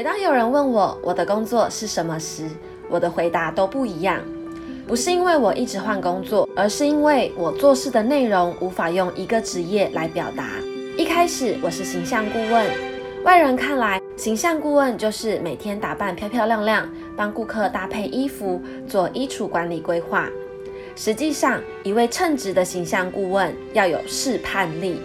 每当有人问我我的工作是什么时，我的回答都不一样。不是因为我一直换工作，而是因为我做事的内容无法用一个职业来表达。一开始我是形象顾问，外人看来，形象顾问就是每天打扮漂漂亮亮，帮顾客搭配衣服，做衣橱管理规划。实际上，一位称职的形象顾问要有试判力，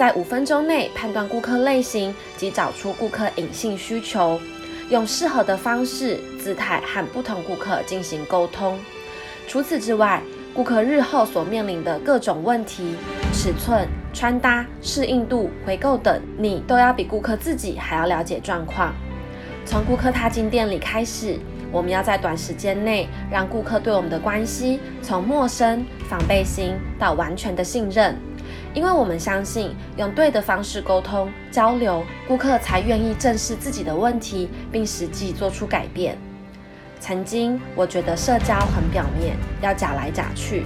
在五分钟内判断顾客类型及找出顾客隐性需求，用适合的方式、姿态和不同顾客进行沟通。除此之外，顾客日后所面临的各种问题，尺寸、穿搭、适应度、回购等，你都要比顾客自己还要了解状况。从顾客踏进店里开始，我们要在短时间内让顾客对我们的关系从陌生、防备心到完全的信任，因为我们相信用对的方式沟通交流，顾客才愿意正视自己的问题，并实际做出改变。曾经我觉得社交很表面，要假来假去。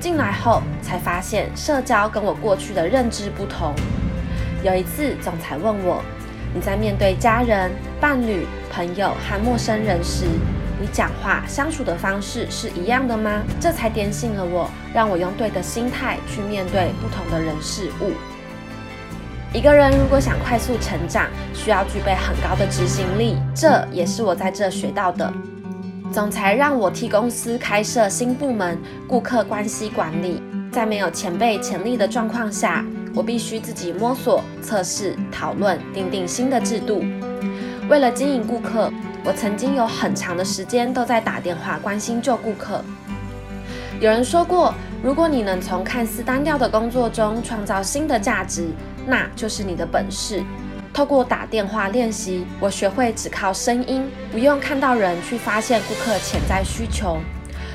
进来后才发现，社交跟我过去的认知不同。有一次，总裁问我：“你在面对家人、伴侣、朋友和陌生人时，你讲话相处的方式是一样的吗？”这才点醒了我，让我用对的心态去面对不同的人事物。一个人如果想快速成长，需要具备很高的执行力，这也是我在这学到的。总裁让我替公司开设新部门——顾客关系管理。在没有前辈潜力的状况下，我必须自己摸索、测试、讨论、定定新的制度。为了经营顾客，我曾经有很长的时间都在打电话关心旧顾客。有人说过，如果你能从看似单调的工作中创造新的价值，那就是你的本事。透过打电话练习，我学会只靠声音，不用看到人去发现顾客潜在需求。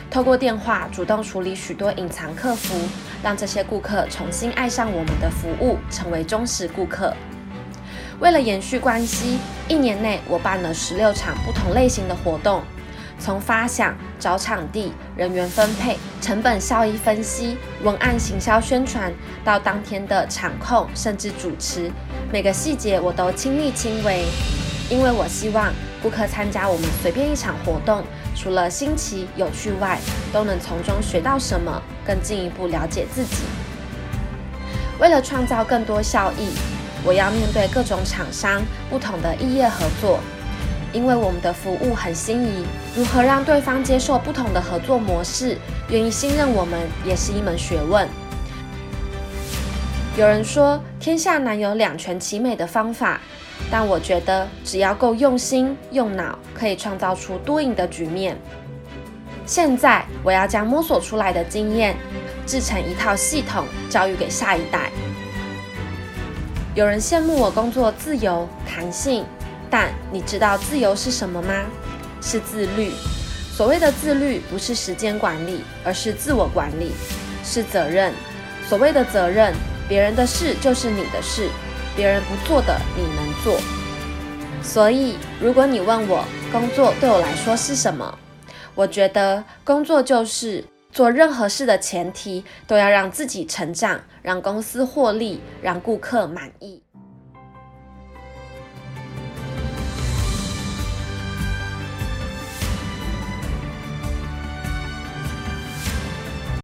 透过电话主动处理许多隐藏客服，让这些顾客重新爱上我们的服务，成为忠实顾客。为了延续关系，一年内我办了十六场不同类型的活动，从发想、找场地、人员分配、成本效益分析、文案行销宣传，到当天的场控，甚至主持。每个细节我都亲力亲为，因为我希望顾客参加我们随便一场活动，除了新奇有趣外，都能从中学到什么，更进一步了解自己。为了创造更多效益，我要面对各种厂商不同的异业合作，因为我们的服务很心仪，如何让对方接受不同的合作模式，愿意信任我们，也是一门学问。有人说天下难有两全其美的方法，但我觉得只要够用心用脑，可以创造出多赢的局面。现在我要将摸索出来的经验制成一套系统，教育给下一代。有人羡慕我工作自由弹性，但你知道自由是什么吗？是自律。所谓的自律，不是时间管理，而是自我管理，是责任。所谓的责任。别人的事就是你的事，别人不做的你能做。所以，如果你问我工作对我来说是什么，我觉得工作就是做任何事的前提都要让自己成长，让公司获利，让顾客满意。